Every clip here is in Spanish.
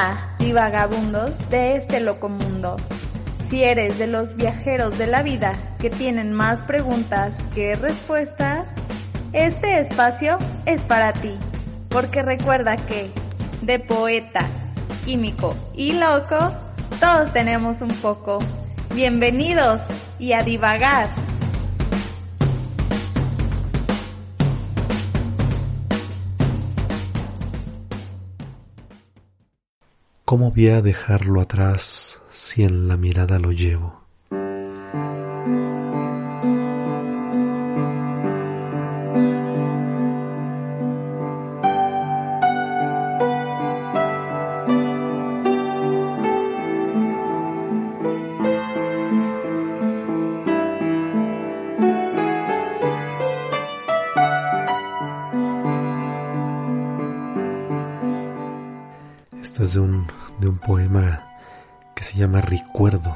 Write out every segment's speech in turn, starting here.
Hola, divagabundos de este loco mundo. Si eres de los viajeros de la vida que tienen más preguntas que respuestas, este espacio es para ti, porque recuerda que de poeta, químico y loco, todos tenemos un poco. Bienvenidos y a divagar. ¿Cómo voy a dejarlo atrás si en la mirada lo llevo? Es de un, de un poema que se llama Recuerdo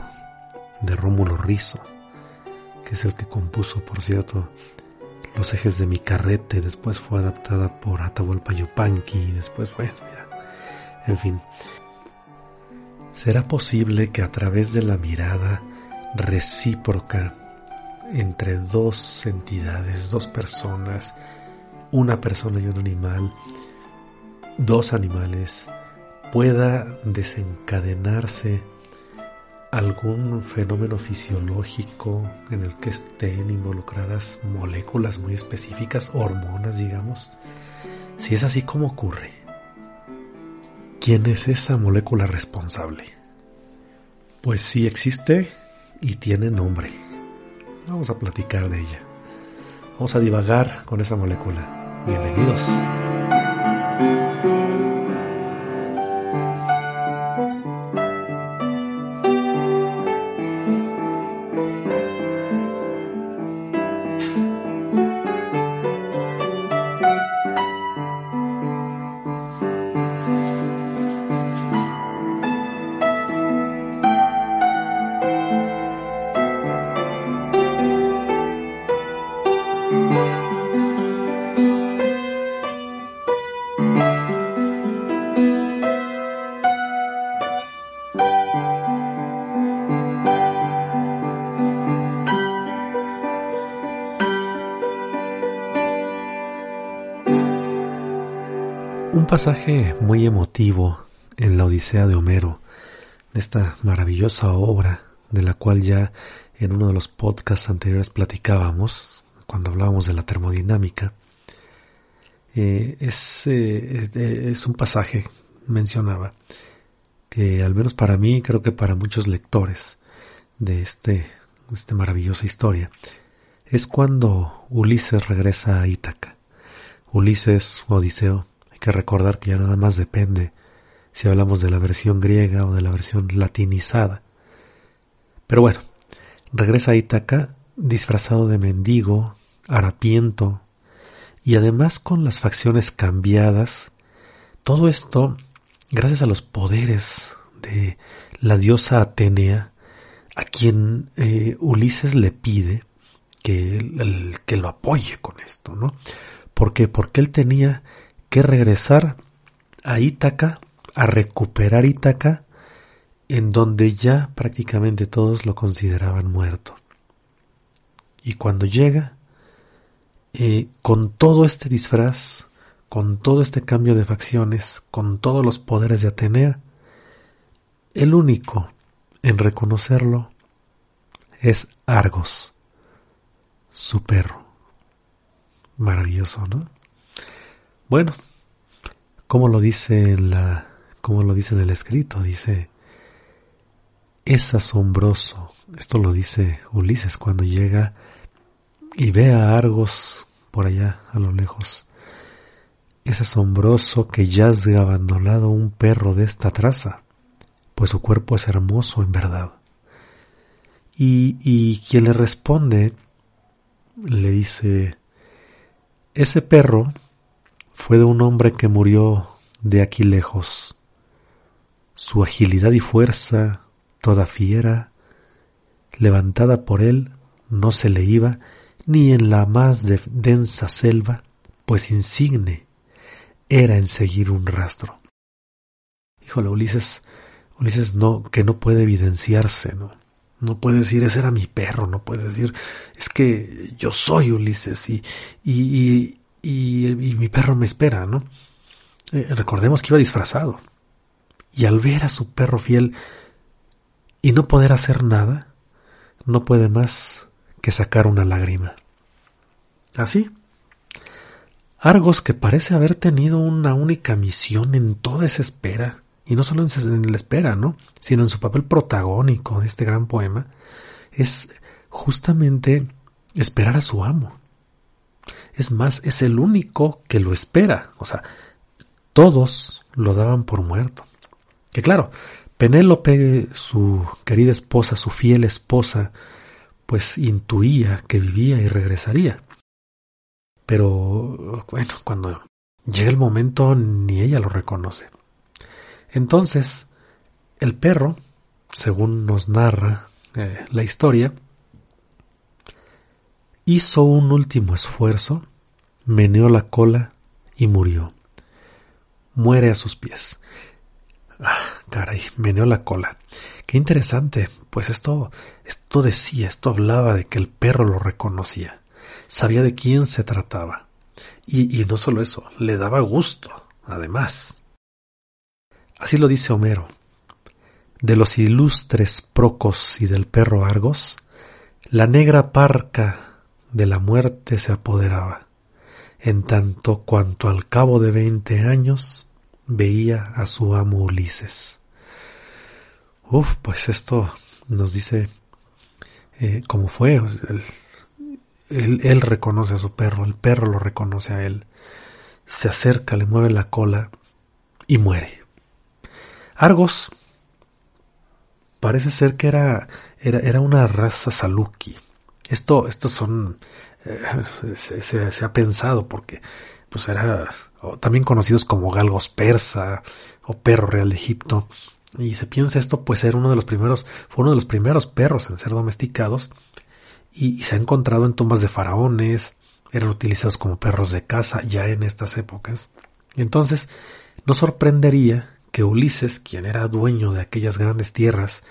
de Rómulo Rizo, que es el que compuso, por cierto, Los ejes de mi carrete, después fue adaptada por Atahualpa Yupanqui, después, bueno, ya, en fin. ¿Será posible que a través de la mirada recíproca entre dos entidades, dos personas, una persona y un animal, dos animales, pueda desencadenarse algún fenómeno fisiológico en el que estén involucradas moléculas muy específicas, hormonas, digamos. Si es así, ¿cómo ocurre? ¿Quién es esa molécula responsable? Pues sí existe y tiene nombre. Vamos a platicar de ella. Vamos a divagar con esa molécula. Bienvenidos. Pasaje muy emotivo en la Odisea de Homero, esta maravillosa obra de la cual ya en uno de los podcasts anteriores platicábamos, cuando hablábamos de la termodinámica, eh, es, eh, es un pasaje, mencionaba, que al menos para mí, creo que para muchos lectores de este, esta maravillosa historia, es cuando Ulises regresa a Ítaca. Ulises, Odiseo, que recordar que ya nada más depende si hablamos de la versión griega o de la versión latinizada. Pero bueno, regresa a Ítaca disfrazado de mendigo, harapiento y además con las facciones cambiadas. Todo esto gracias a los poderes de la diosa Atenea, a quien eh, Ulises le pide que, el, que lo apoye con esto, ¿no? ¿Por qué? Porque él tenía que regresar a Ítaca, a recuperar Ítaca, en donde ya prácticamente todos lo consideraban muerto. Y cuando llega, eh, con todo este disfraz, con todo este cambio de facciones, con todos los poderes de Atenea, el único en reconocerlo es Argos, su perro. Maravilloso, ¿no? Bueno, como lo dice en la, como lo dice en el escrito, dice, es asombroso. Esto lo dice Ulises cuando llega y ve a Argos por allá a lo lejos. Es asombroso que yazga abandonado un perro de esta traza, pues su cuerpo es hermoso en verdad. Y, y quien le responde le dice, ese perro fue de un hombre que murió de aquí lejos. Su agilidad y fuerza, toda fiera, levantada por él, no se le iba ni en la más densa selva, pues insigne era en seguir un rastro. híjole, Ulises, Ulises no, que no puede evidenciarse, ¿no? No puede decir, ese era mi perro, no puede decir, es que yo soy Ulises y, y, y, y mi perro me espera, ¿no? Eh, recordemos que iba disfrazado. Y al ver a su perro fiel y no poder hacer nada, no puede más que sacar una lágrima. Así. Argos, que parece haber tenido una única misión en toda esa espera, y no solo en la espera, ¿no? sino en su papel protagónico de este gran poema, es justamente esperar a su amo. Es más, es el único que lo espera. O sea, todos lo daban por muerto. Que claro, Penélope, su querida esposa, su fiel esposa, pues intuía que vivía y regresaría. Pero bueno, cuando llega el momento ni ella lo reconoce. Entonces, el perro, según nos narra eh, la historia, hizo un último esfuerzo, meneó la cola y murió. Muere a sus pies. Ah, caray, meneó la cola. Qué interesante, pues esto, esto decía, esto hablaba de que el perro lo reconocía, sabía de quién se trataba. Y, y no solo eso, le daba gusto, además. Así lo dice Homero. De los ilustres Procos y del perro Argos, la negra parca de la muerte se apoderaba, en tanto cuanto al cabo de veinte años veía a su amo Ulises. Uf, pues esto nos dice eh, cómo fue. Él, él, reconoce a su perro, el perro lo reconoce a él. Se acerca, le mueve la cola y muere. Argos parece ser que era, era, era una raza saluki. Esto, estos son, eh, se, ha pensado porque, pues era, también conocidos como galgos persa o perro real de Egipto. Y se piensa esto, pues era uno de los primeros, fue uno de los primeros perros en ser domesticados y, se ha encontrado en tumbas de faraones, eran utilizados como perros de caza ya en estas épocas. Entonces, no sorprendería que Ulises, quien era dueño de aquellas grandes tierras,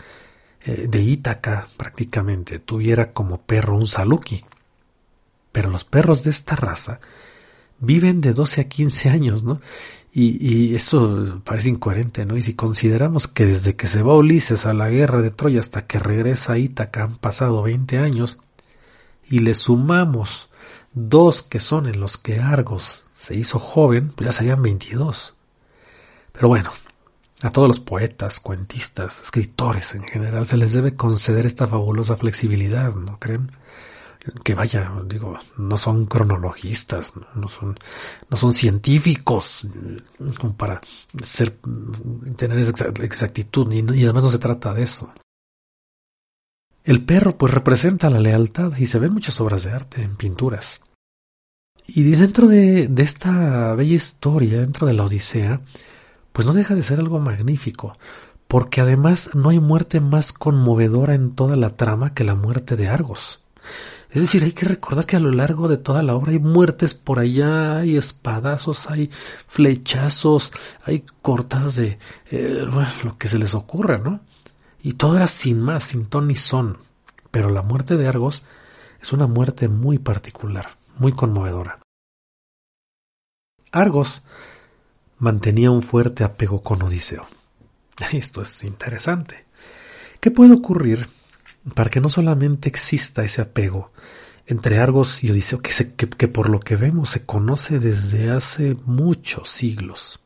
de Ítaca prácticamente, tuviera como perro un saluki. Pero los perros de esta raza viven de 12 a 15 años, ¿no? Y, eso parece incoherente, ¿no? Y si consideramos que desde que se va Ulises a la guerra de Troya hasta que regresa a Ítaca han pasado 20 años, y le sumamos dos que son en los que Argos se hizo joven, pues ya serían 22. Pero bueno, a todos los poetas, cuentistas, escritores en general se les debe conceder esta fabulosa flexibilidad, ¿no creen? que vaya, digo, no son cronologistas, no son, no son científicos como para ser, tener esa exactitud, y, además no se trata de eso. El perro pues representa la lealtad y se ven muchas obras de arte en pinturas. Y dentro de, de esta bella historia, dentro de la Odisea, pues no deja de ser algo magnífico, porque además no hay muerte más conmovedora en toda la trama que la muerte de Argos. Es decir, hay que recordar que a lo largo de toda la obra hay muertes por allá, hay espadazos, hay flechazos, hay cortadas de eh, lo que se les ocurra, ¿no? Y todo era sin más, sin ton ni son. Pero la muerte de Argos es una muerte muy particular, muy conmovedora. Argos mantenía un fuerte apego con Odiseo. Esto es interesante. ¿Qué puede ocurrir para que no solamente exista ese apego entre Argos y Odiseo, que, por lo que vemos se conoce desde hace muchos siglos.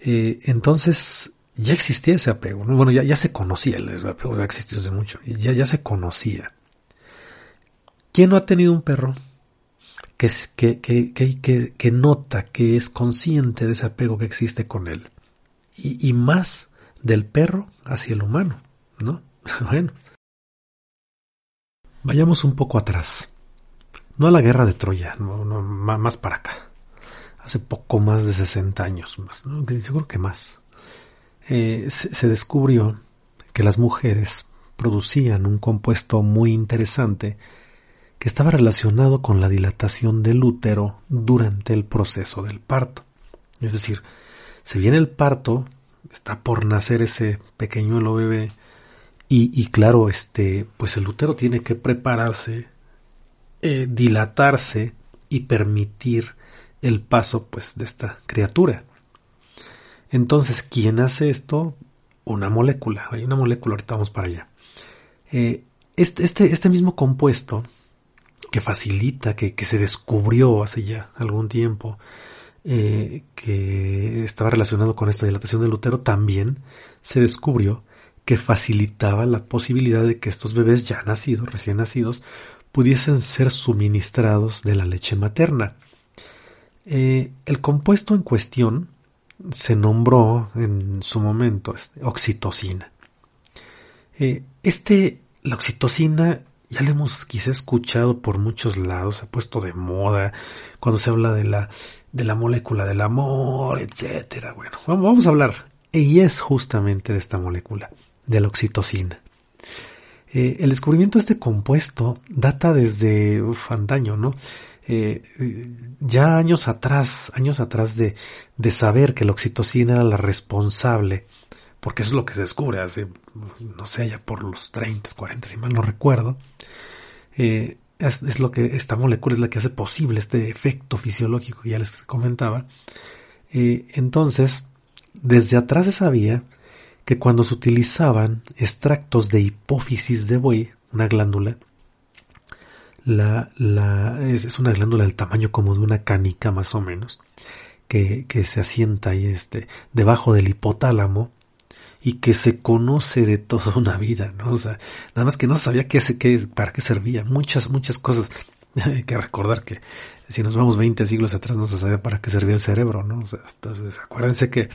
Eh, entonces, ya existía ese apego, bueno, ya, se conocía, el apego ya existió desde mucho, ya se conocía. ¿Quién no ha tenido un perro que, que, que, que, nota, que es consciente de ese apego que existe con él? Y, y más del perro hacia el humano, ¿no? bueno, Vayamos un poco atrás. No a la guerra de Troya, no, más para acá. Hace poco más de 60 años, más, yo creo que más. Eh, se, descubrió que las mujeres producían un compuesto muy interesante que estaba relacionado con la dilatación del útero durante el proceso del parto. Es decir, se viene el parto, está por nacer ese pequeñuelo bebé y, y claro, este, pues el útero tiene que prepararse, eh, dilatarse y permitir el paso pues de esta criatura. Entonces, ¿quién hace esto? Una molécula. Hay una molécula, ahorita vamos para allá. Eh, este, este, este, mismo compuesto que facilita, que, que, se descubrió hace ya algún tiempo, eh, que estaba relacionado con esta dilatación del útero, también se descubrió que facilitaba la posibilidad de que estos bebés ya nacidos, recién nacidos, pudiesen ser suministrados de la leche materna. Eh, el compuesto en cuestión se nombró en su momento este, oxitocina. Eh, este, la oxitocina ya la hemos quizá escuchado por muchos lados, se ha puesto de moda cuando se habla de la, de la molécula del amor, etcétera. Bueno, vamos a hablar. Y es justamente de esta molécula, de la oxitocina. Eh, el descubrimiento de este compuesto data desde uf, antaño, ¿no? Eh, ya años atrás, años atrás de, de saber que la oxitocina era la responsable, porque eso es lo que se descubre hace, no sé, ya por los 30, 40, si mal no recuerdo, eh, es, lo que esta molécula es la que hace posible este efecto fisiológico que ya les comentaba. Eh, entonces, desde atrás se sabía que cuando se utilizaban extractos de hipófisis de buey, una glándula, la, la, es, es, una glándula del tamaño como de una canica más o menos, que, que se asienta ahí este, debajo del hipotálamo y que se conoce de toda una vida, ¿no? O sea, nada más que no sabía qué, qué, para qué servía, muchas, muchas cosas. Hay que recordar que si nos vamos 20 siglos atrás no se sabía para qué servía el cerebro, ¿no? O sea, entonces, acuérdense que,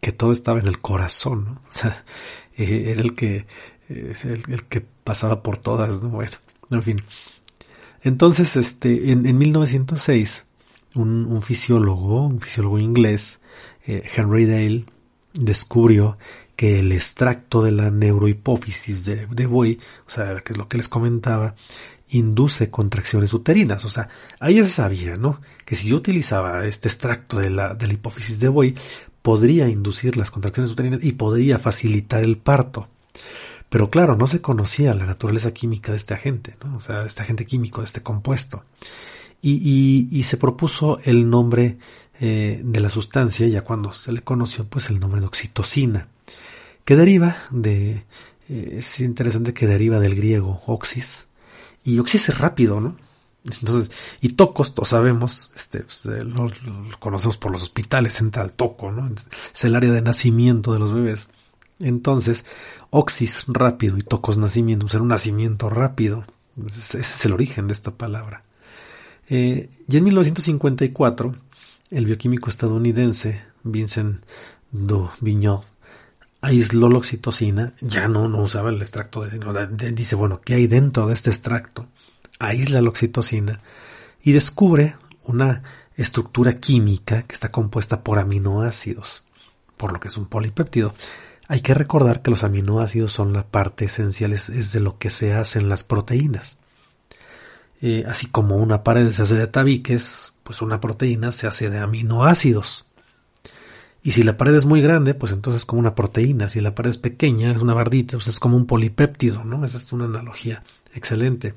que todo estaba en el corazón, ¿no? O sea, eh, era el que, eh, el, que pasaba por todas, ¿no? Bueno, en fin. Entonces, este, en, en 1906, un, un, fisiólogo, un fisiólogo inglés, eh, Henry Dale, descubrió que el extracto de la neurohipófisis de, de buey, o sea, que es lo que les comentaba, induce contracciones uterinas. O sea, ahí ya se sabía, ¿no? Que si yo utilizaba este extracto de la, de hipófisis de buey, podría inducir las contracciones uterinas y podría facilitar el parto. Pero claro, no se conocía la naturaleza química de este agente, ¿no? O sea, de este agente químico, de este compuesto. Y, y, y se propuso el nombre eh, de la sustancia, ya cuando se le conoció, pues el nombre de oxitocina, que deriva de, eh, es interesante que deriva del griego oxis, y oxis es rápido, ¿no? Entonces, y tocos, todos sabemos, este, pues, lo, lo, conocemos por los hospitales, entra al toco, ¿no? Es el área de nacimiento de los bebés. Entonces, oxis rápido y tocos nacimiento, ser un nacimiento rápido. Ese es el origen de esta palabra. Eh, y en 1954, el bioquímico estadounidense Vincent Vignot aisló la oxitocina, ya no, no usaba el extracto, de, dice, bueno, ¿qué hay dentro de este extracto? Aísla la oxitocina y descubre una estructura química que está compuesta por aminoácidos, por lo que es un polipéptido. Hay que recordar que los aminoácidos son la parte esencial, es, es de lo que se hacen las proteínas. Eh, así como una pared se hace de tabiques, pues una proteína se hace de aminoácidos. Y si la pared es muy grande, pues entonces es como una proteína. Si la pared es pequeña, es una bardita, pues es como un polipéptido, ¿no? Esa es una analogía excelente.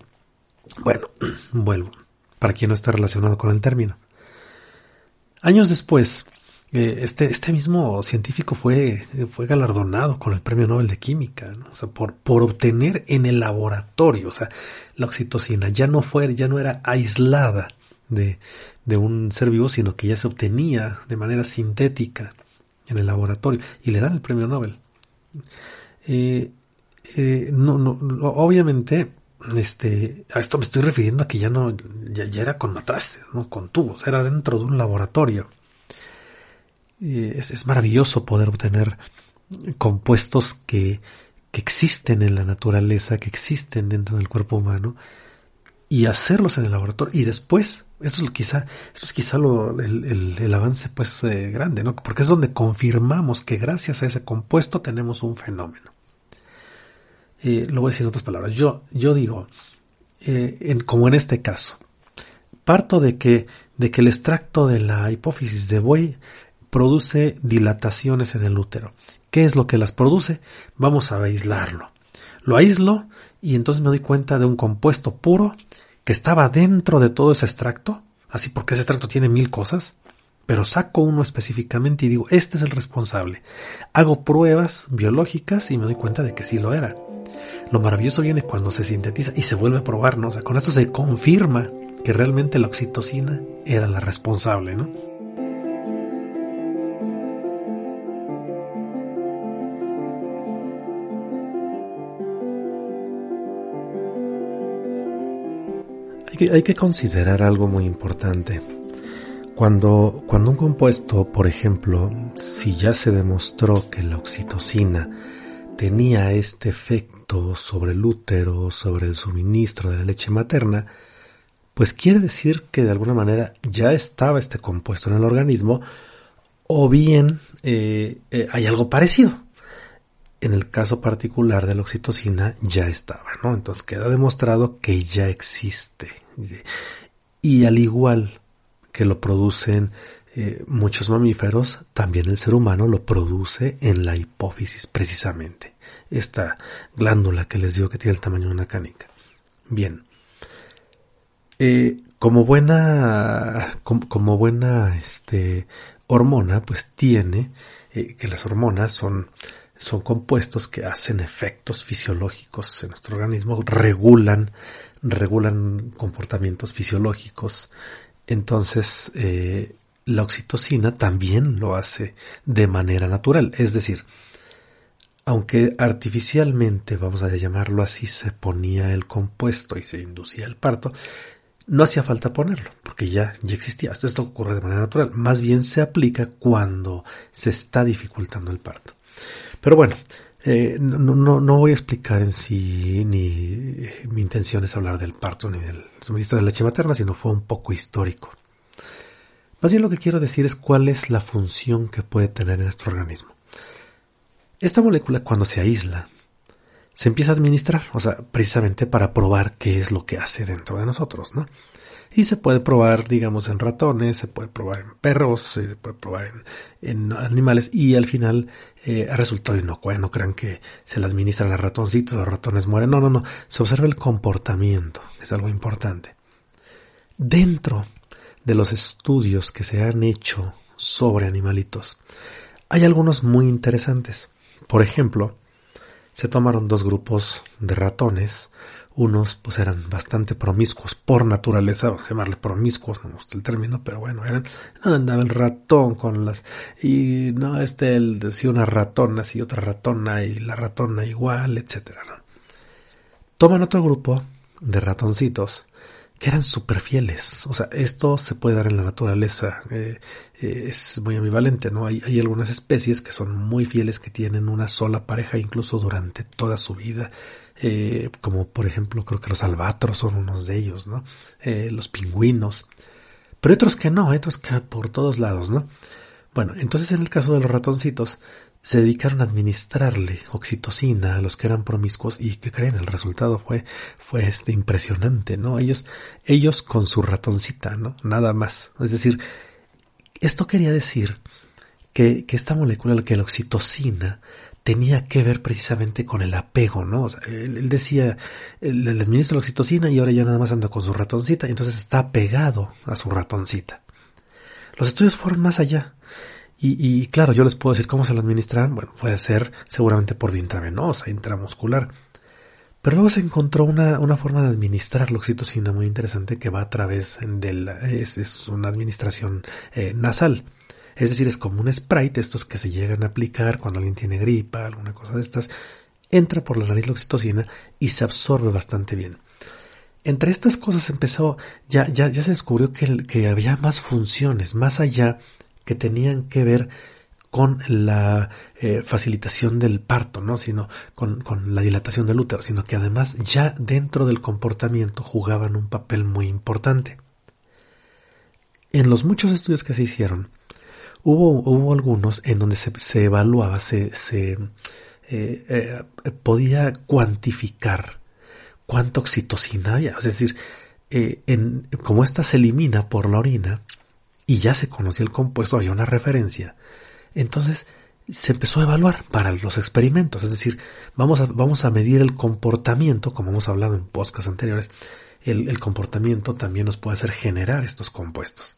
Bueno, vuelvo, para quien no está relacionado con el término. Años después, este, este mismo científico fue, fue galardonado con el premio Nobel de Química, ¿no? o sea, por, por obtener en el laboratorio, o sea, la oxitocina ya no fue, ya no era aislada de, de un ser vivo, sino que ya se obtenía de manera sintética en el laboratorio y le dan el premio Nobel. Eh, eh, no, no, obviamente, este, a esto me estoy refiriendo a que ya no, ya, ya era con matraces, no con tubos, era dentro de un laboratorio es, es, maravilloso poder obtener compuestos que, que existen en la naturaleza, que existen dentro del cuerpo humano, y hacerlos en el laboratorio. Y después, esto es quizá, esto es quizá lo, el, el, avance pues eh, grande, ¿no? Porque es donde confirmamos que gracias a ese compuesto tenemos un fenómeno. Eh, lo voy a decir en otras palabras. Yo, yo digo, eh, en, como en este caso, parto de que, de que el extracto de la hipófisis de buey produce dilataciones en el útero. ¿Qué es lo que las produce? Vamos a aislarlo. Lo aíslo y entonces me doy cuenta de un compuesto puro que estaba dentro de todo ese extracto, así porque ese extracto tiene mil cosas, pero saco uno específicamente y digo, este es el responsable. Hago pruebas biológicas y me doy cuenta de que sí lo era. Lo maravilloso viene cuando se sintetiza y se vuelve a probar, ¿no? O sea, con esto se confirma que realmente la oxitocina era la responsable, ¿no? Hay que, considerar algo muy importante. Cuando, cuando un compuesto, por ejemplo, si ya se demostró que la oxitocina tenía este efecto sobre el útero, sobre el suministro de la leche materna, pues quiere decir que de alguna manera ya estaba este compuesto en el organismo o bien eh, eh, hay algo parecido. En el caso particular de la oxitocina ya estaba, ¿no? Entonces queda demostrado que ya existe. Y al igual que lo producen eh, muchos mamíferos, también el ser humano lo produce en la hipófisis precisamente. Esta glándula que les digo que tiene el tamaño de una canica. Bien. Eh, como buena, como, buena este, hormona, pues tiene eh, que las hormonas son, son compuestos que hacen efectos fisiológicos en nuestro organismo, regulan, regulan comportamientos fisiológicos. Entonces, eh, la oxitocina también lo hace de manera natural. Es decir, aunque artificialmente, vamos a llamarlo así, se ponía el compuesto y se inducía el parto, no hacía falta ponerlo, porque ya, ya existía. Esto, esto ocurre de manera natural. Más bien se aplica cuando se está dificultando el parto. Pero bueno, eh, no, no, no, voy a explicar en sí, ni mi intención es hablar del parto ni del suministro de leche materna, sino fue un poco histórico. Más bien lo que quiero decir es cuál es la función que puede tener en nuestro organismo. Esta molécula cuando se aísla, se empieza a administrar, o sea, precisamente para probar qué es lo que hace dentro de nosotros, ¿no? Y se puede probar, digamos, en ratones, se puede probar en perros, se puede probar en, animales y al final eh, ha resultado inocuo. No crean que se le administran a ratoncitos, los ratones mueren. No, no, no. Se observa el comportamiento, es algo importante. Dentro de los estudios que se han hecho sobre animalitos, hay algunos muy interesantes. Por ejemplo, se tomaron dos grupos de ratones, unos pues eran bastante promiscuos por naturaleza, vamos a llamarle promiscuos, no me gusta el término, pero bueno, eran, no andaba el ratón con las, y no, este, el, decía una ratona, y otra ratona, y la ratona igual, etcétera, Toman otro grupo de ratoncitos que eran súper fieles. O sea, esto se puede dar en la naturaleza. Eh, eh, es muy ambivalente, ¿no? Hay, hay, algunas especies que son muy fieles, que tienen una sola pareja incluso durante toda su vida. Eh, como por ejemplo, creo que los albatros son unos de ellos, ¿no? los pingüinos. Pero otros que no, otros que por todos lados, ¿no? Bueno, entonces en el caso de los ratoncitos, se dedicaron a administrarle oxitocina a los que eran promiscuos y que creen el resultado fue fue este impresionante no ellos ellos con su ratoncita no nada más es decir esto quería decir que, que esta molécula que la oxitocina tenía que ver precisamente con el apego, ¿no? O él, decía, le administra la oxitocina y ahora ya nada más anda con su ratoncita, y entonces está apegado a su ratoncita. Los estudios fueron más allá. Y, claro, yo les puedo decir cómo se lo administran. Bueno, puede ser seguramente por vía intravenosa, intramuscular. Pero luego se encontró una, una forma de administrar la oxitocina muy interesante que va a través de la, es, es una administración eh, nasal. Es decir, es como un sprite, estos que se llegan a aplicar cuando alguien tiene gripa, alguna cosa de estas. Entra por la nariz la oxitocina y se absorbe bastante bien. Entre estas cosas empezó, ya, ya, ya se descubrió que, que había más funciones, más allá que tenían que ver con la eh, facilitación del parto, no sino con, con, la dilatación del útero, sino que además ya dentro del comportamiento jugaban un papel muy importante. En los muchos estudios que se hicieron, hubo, hubo algunos en donde se, se evaluaba, se, se eh, eh, podía cuantificar cuánta oxitocina había, es decir, en, como ésta se elimina por la orina, y ya se conocía el compuesto, había una referencia. Entonces se empezó a evaluar para los experimentos, es decir, vamos a, vamos a medir el comportamiento, como hemos hablado en podcasts anteriores, el, comportamiento también nos puede hacer generar estos compuestos.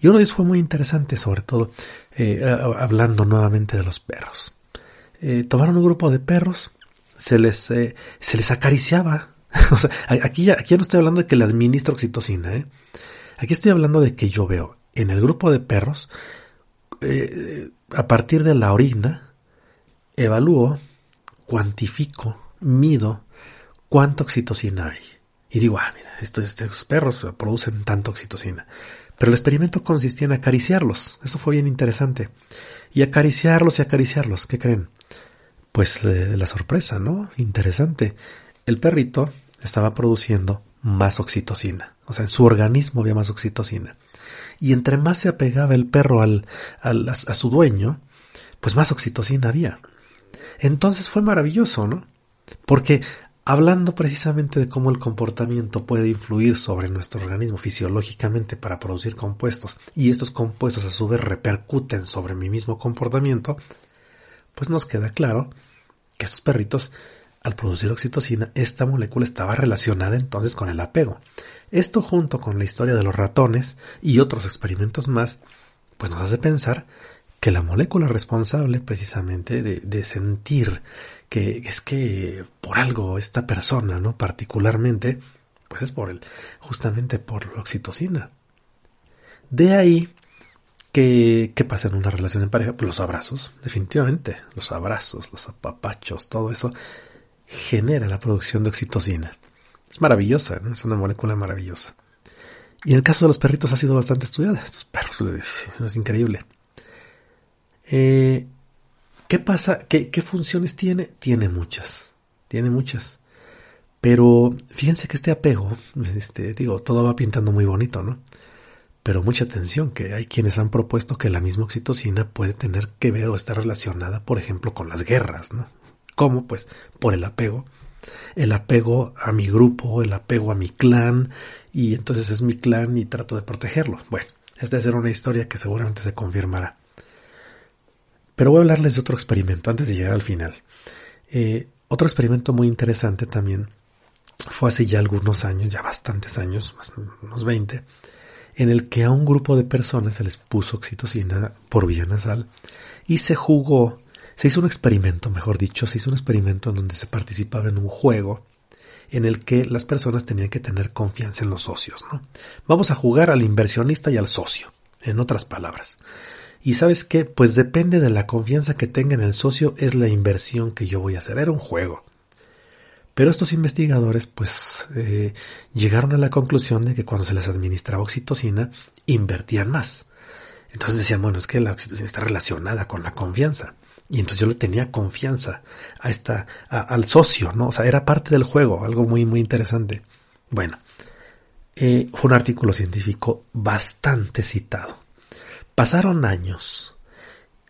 Y uno de ellos fue muy interesante, sobre todo eh, hablando nuevamente de los perros. Eh, tomaron un grupo de perros, se les, eh, se les acariciaba. o sea, aquí ya, aquí no estoy hablando de que le administro oxitocina. Aquí estoy hablando de que yo veo en el grupo de perros, a partir de la orina, evalúo, cuantifico, mido cuánta oxitocina hay. Y digo, ah, mira, estos, perros producen tanta oxitocina. Pero el experimento consistía en acariciarlos. Eso fue bien interesante. Y acariciarlos y acariciarlos. ¿Qué creen? Pues la sorpresa, ¿no? Interesante. El perrito estaba produciendo más oxitocina. O sea, en su organismo había más oxitocina. Y entre más se apegaba el perro al, al a su dueño, pues más oxitocina había. Entonces fue maravilloso, ¿no? Porque hablando precisamente de cómo el comportamiento puede influir sobre nuestro organismo fisiológicamente para producir compuestos y estos compuestos a su vez repercuten sobre mi mismo comportamiento, pues nos queda claro que estos perritos al producir oxitocina, esta molécula estaba relacionada entonces con el apego. Esto junto con la historia de los ratones y otros experimentos más, pues nos hace pensar que la molécula responsable precisamente de, sentir que es que por algo esta persona, ¿no? Particularmente, pues es por el, justamente por la oxitocina. De ahí que, ¿qué pasa en una relación en pareja? Pues los abrazos, definitivamente, los abrazos, los apapachos, todo eso genera la producción de oxitocina. Es maravillosa, ¿no? es una molécula maravillosa. Y en el caso de los perritos ha sido bastante estudiada. Estos perros es increíble. Eh, ¿Qué pasa? ¿Qué, ¿Qué funciones tiene? Tiene muchas. Tiene muchas. Pero fíjense que este apego, este, digo, todo va pintando muy bonito, ¿no? Pero mucha atención, que hay quienes han propuesto que la misma oxitocina puede tener que ver o estar relacionada, por ejemplo, con las guerras, ¿no? ¿Cómo? Pues por el apego. El apego a mi grupo, el apego a mi clan, y entonces es mi clan y trato de protegerlo. Bueno, esta es una historia que seguramente se confirmará. Pero voy a hablarles de otro experimento antes de llegar al final. Eh, otro experimento muy interesante también fue hace ya algunos años, ya bastantes años, unos 20, en el que a un grupo de personas se les puso oxitocina por vía nasal y se jugó, se hizo un experimento, mejor dicho, se hizo un experimento en donde se participaba en un juego en el que las personas tenían que tener confianza en los socios. Vamos a jugar al inversionista y al socio, en otras palabras. Y sabes qué, pues depende de la confianza que tenga en el socio, es la inversión que yo voy a hacer. Era un juego. Pero estos investigadores pues eh, llegaron a la conclusión de que cuando se les administraba oxitocina, invertían más. Entonces decían, bueno, es que la oxitocina está relacionada con la confianza. Y entonces yo le tenía confianza a esta, al socio, ¿no? O sea, era parte del juego, algo muy, muy interesante. Bueno, eh, fue un artículo científico bastante citado. Pasaron años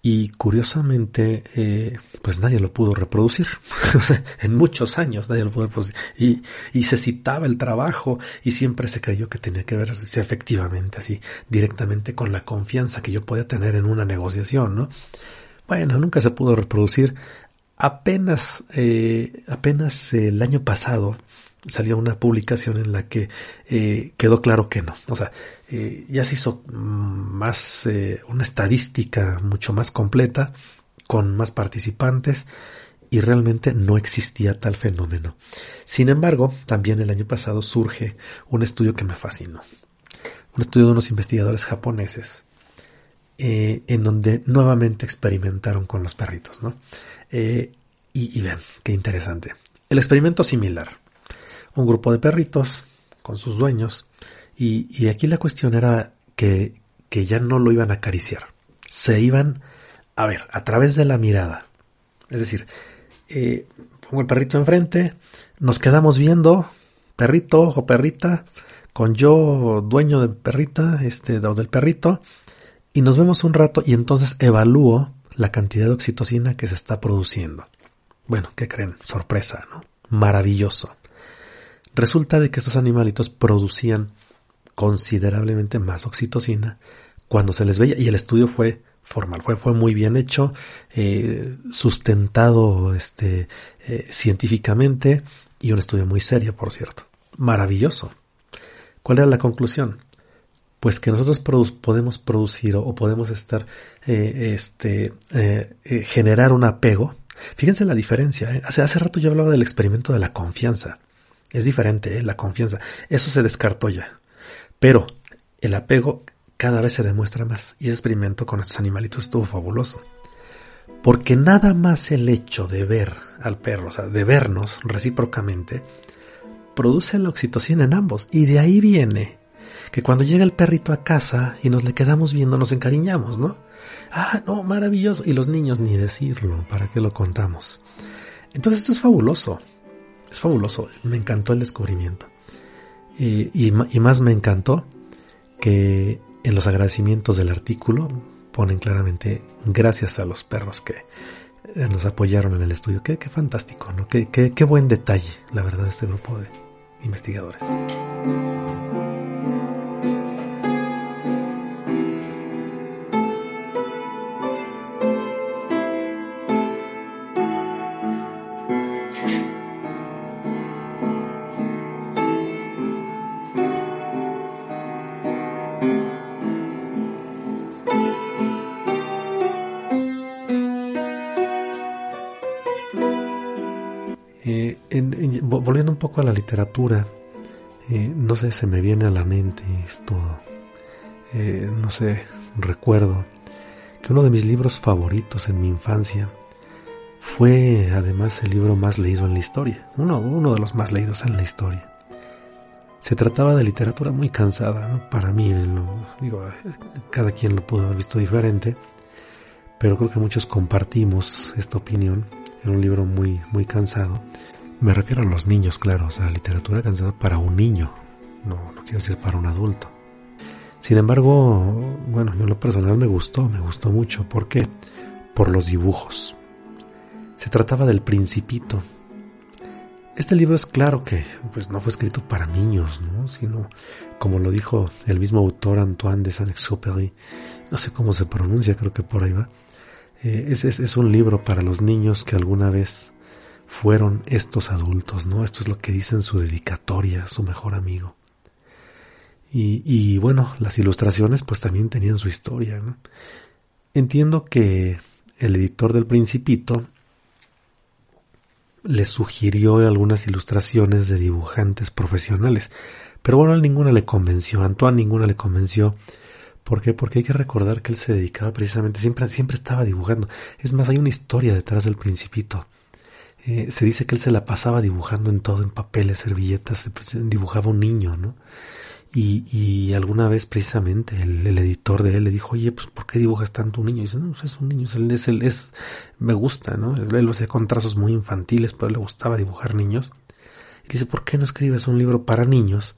y curiosamente eh, pues nadie lo pudo reproducir. en muchos años nadie lo pudo reproducir. Y, y se citaba el trabajo y siempre se creyó que tenía que verse efectivamente así directamente con la confianza que yo podía tener en una negociación, ¿no? Bueno, nunca se pudo reproducir. Apenas, eh, apenas el año pasado salió una publicación en la que eh, quedó claro que no. O sea, eh, ya se hizo más eh, una estadística mucho más completa, con más participantes, y realmente no existía tal fenómeno. Sin embargo, también el año pasado surge un estudio que me fascinó. Un estudio de unos investigadores japoneses, en donde nuevamente experimentaron con los perritos, ¿no? y, y vean, qué interesante. El experimento similar un grupo de perritos con sus dueños y, aquí la cuestión era que, que ya no lo iban a acariciar, se iban a ver a través de la mirada. Es decir, eh, pongo el perrito enfrente, nos quedamos viendo, perrito o perrita, con yo dueño del perrita, este, o del perrito, y nos vemos un rato y entonces evalúo la cantidad de oxitocina que se está produciendo. Bueno, ¿qué creen? Sorpresa, ¿no? Maravilloso. Resulta de que estos animalitos producían considerablemente más oxitocina cuando se les veía, y el estudio fue formal, fue, muy bien hecho, eh, sustentado este, eh, científicamente y un estudio muy serio, por cierto. Maravilloso. ¿Cuál era la conclusión? Pues que nosotros podemos producir o, podemos estar, eh, este, generar un apego. Fíjense la diferencia. Hace, hace rato yo hablaba del experimento de la confianza. Es diferente, la confianza. Eso se descartó ya. Pero el apego cada vez se demuestra más. Y ese experimento con estos animalitos estuvo fabuloso. Porque nada más el hecho de ver al perro, o sea, de vernos recíprocamente, produce la oxitocina en ambos. Y de ahí viene que cuando llega el perrito a casa y nos le quedamos viendo, nos encariñamos, ¿no? Ah, no, maravilloso. Y los niños ni decirlo, ¿para qué lo contamos? Entonces esto es fabuloso. Es fabuloso. Me encantó el descubrimiento. y, y más me encantó que en los agradecimientos del artículo ponen claramente gracias a los perros que eh, nos apoyaron en el estudio. Qué, qué fantástico, ¿no? Qué, qué, qué buen detalle, la verdad, este grupo de investigadores. A la literatura, eh, no sé, se me viene a la mente esto, eh, no sé, recuerdo que uno de mis libros favoritos en mi infancia fue además el libro más leído en la historia, uno, uno de los más leídos en la historia. Se trataba de literatura muy cansada, para mí, digo, cada quien lo pudo haber visto diferente, pero creo que muchos compartimos esta opinión. Era un libro muy, muy cansado, me refiero a los niños, claro, o sea, literatura cansada para un niño, no, no quiero decir para un adulto. Sin embargo, bueno, yo en lo personal me gustó, me gustó mucho. ¿Por qué? Por los dibujos. Se trataba del principito. Este libro es claro que pues no fue escrito para niños, ¿no? sino como lo dijo el mismo autor Antoine de Saint-Exupéry, no sé cómo se pronuncia, creo que por ahí va. Eh, es, es un libro para los niños que alguna vez fueron estos adultos, ¿no? Esto es lo que dice en su dedicatoria, su mejor amigo. Y, y bueno, las ilustraciones pues también tenían su historia, ¿no? Entiendo que el editor del Principito le sugirió algunas ilustraciones de dibujantes profesionales, pero bueno, a ninguna le convenció, a Antoine ninguna le convenció. ¿Por qué? Porque hay que recordar que él se dedicaba precisamente, siempre, siempre estaba dibujando. Es más, hay una historia detrás del Principito. Eh, se dice que él se la pasaba dibujando en todo, en papeles, servilletas, dibujaba un niño, ¿no? Y, y alguna vez precisamente el, editor de él le dijo, oye, pues ¿por qué dibujas tanto un niño? Dice, no, pues, es un niño, es, es, es, me gusta, ¿no? Él lo hacía con trazos muy infantiles, pero le gustaba dibujar niños. Y dice, ¿por qué no escribes un libro para niños?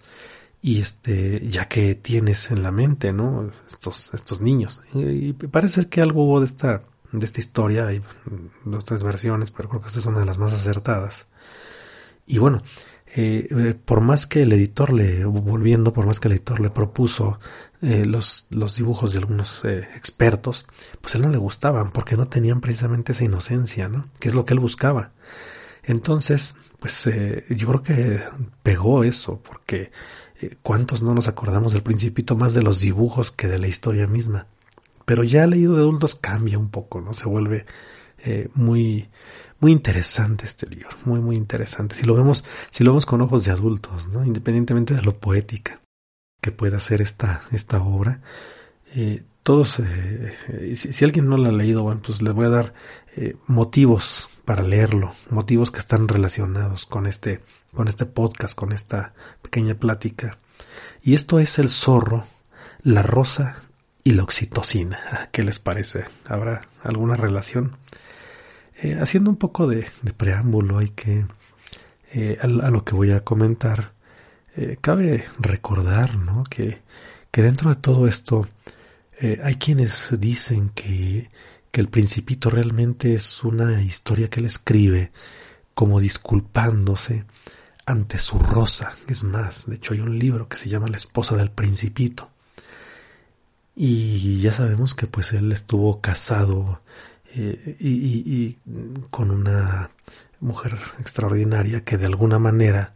Y este, ya que tienes en la mente, ¿no? Estos, estos niños. Y, parece que algo hubo de esta, de esta historia. Hay dos, tres versiones, pero creo que esta es una de las más acertadas. Y bueno, eh, eh, por más que el editor le, volviendo, por más que el editor le propuso eh, los, los dibujos de algunos expertos, pues a él no le gustaban porque no tenían precisamente esa inocencia, ¿no? Que es lo que él buscaba. Entonces, pues yo creo que pegó eso, porque ¿cuántos no nos acordamos del principito más de los dibujos que de la historia misma? Pero ya leído de adultos cambia un poco, ¿no? Se vuelve eh, muy, muy interesante este libro, muy, muy interesante. Si lo vemos, si lo vemos con ojos de adultos, ¿no? Independientemente de lo poética que pueda ser esta, esta obra, eh, todos, eh, si, si, alguien no lo ha leído, bueno, pues les voy a dar motivos para leerlo, motivos que están relacionados con este, con este podcast, con esta pequeña plática. Y esto es El zorro, la rosa y la oxitocina. ¿Qué les parece? ¿Habrá alguna relación? Eh, haciendo un poco de, preámbulo, hay que, eh, a, lo que voy a comentar, eh, cabe recordar ¿no? que, que dentro de todo esto hay quienes dicen que, que el principito realmente es una historia que él escribe como disculpándose ante su rosa. Es más, de hecho hay un libro que se llama La esposa del principito Y ya sabemos que pues él estuvo casado eh, y, con una mujer extraordinaria que de alguna manera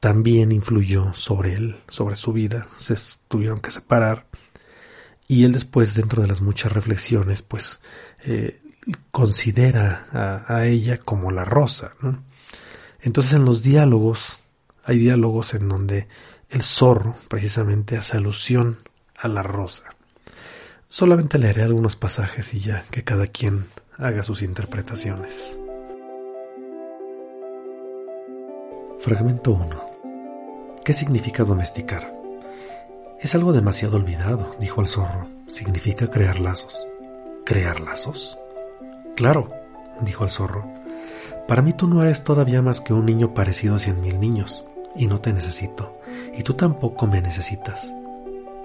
también influyó sobre él, sobre su vida. Se tuvieron que separar. Y él después, dentro de las muchas reflexiones, pues eh, considera a, a, ella como la rosa. ¿no? Entonces en los diálogos, hay diálogos en donde el zorro precisamente hace alusión a la rosa. Solamente leeré algunos pasajes y ya que cada quien haga sus interpretaciones. Fragmento 1. ¿Qué significa domesticar? Es algo demasiado olvidado, dijo el zorro. Significa crear lazos. ¿Crear lazos? Claro, dijo el zorro. Para mí tú no eres todavía más que un niño parecido a cien mil niños, y no te necesito, y tú tampoco me necesitas.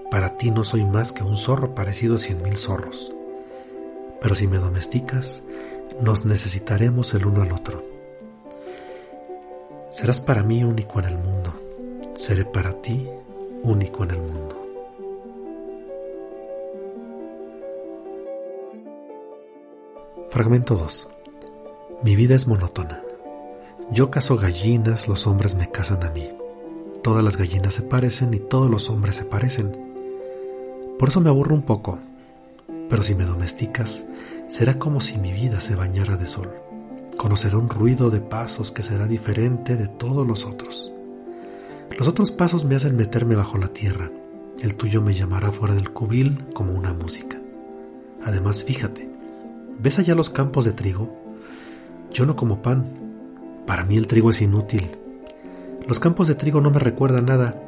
Para ti no soy más que un zorro parecido a cien mil zorros. Pero si me domesticas, nos necesitaremos el uno al otro. Serás para mí único en el mundo. Seré para ti único en el mundo. Fragmento 2. Mi vida es monótona. Yo caso gallinas, los hombres me casan a mí. Todas las gallinas se parecen y todos los hombres se parecen. Por eso me aburro un poco, pero si me domesticas, será como si mi vida se bañara de sol. Conoceré un ruido de pasos que será diferente de todos los otros. Los otros pasos me hacen meterme bajo la tierra, el tuyo me llamará fuera del cubil como una música. Además, fíjate, ¿ves allá los campos de trigo? Yo no como pan. Para mí el trigo es inútil. Los campos de trigo no me recuerdan nada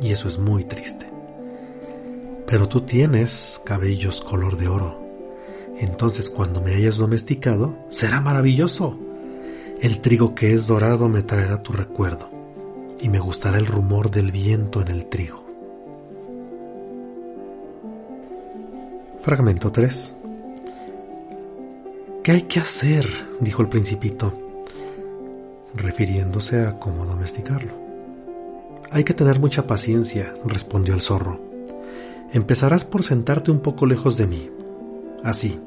y eso es muy triste. Pero tú tienes cabellos color de oro. Entonces cuando me hayas domesticado, será maravilloso. El trigo que es dorado me traerá tu recuerdo y me gustará el rumor del viento en el trigo. Fragmento 3 ¿Qué hay que hacer? dijo el principito, refiriéndose a cómo domesticarlo. Hay que tener mucha paciencia, respondió el zorro. Empezarás por sentarte un poco lejos de mí, así,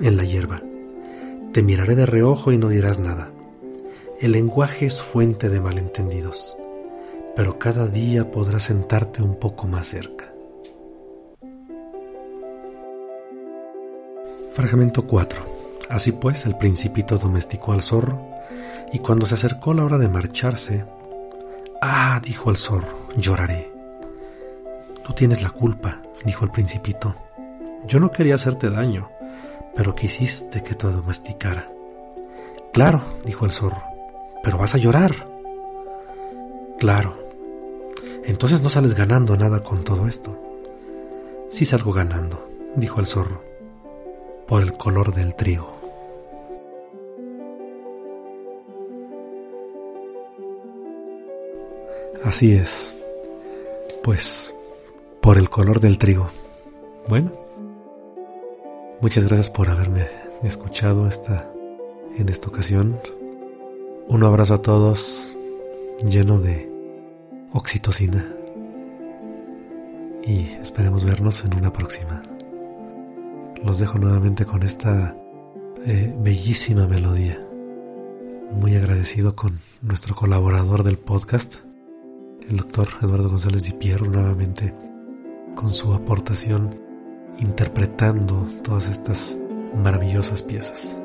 en la hierba. Te miraré de reojo y no dirás nada. El lenguaje es fuente de malentendidos, pero cada día podrás sentarte un poco más cerca. Fragmento 4. Así pues, el principito domesticó al zorro, y cuando se acercó la hora de marcharse, Ah, dijo el zorro, lloraré. Tú tienes la culpa, dijo el principito. Yo no quería hacerte daño, pero quisiste que te domesticara. Claro, dijo el zorro, pero vas a llorar. Claro. Entonces no sales ganando nada con todo esto. Sí salgo ganando, dijo el zorro, por el color del trigo. Así es. Pues por el color del trigo. Bueno, muchas gracias por haberme escuchado esta, en esta ocasión. Un abrazo a todos lleno de oxitocina y esperemos vernos en una próxima. Los dejo nuevamente con esta eh, bellísima melodía. Muy agradecido con nuestro colaborador del podcast, el doctor Eduardo González Di Pierro, nuevamente con su aportación interpretando todas estas maravillosas piezas.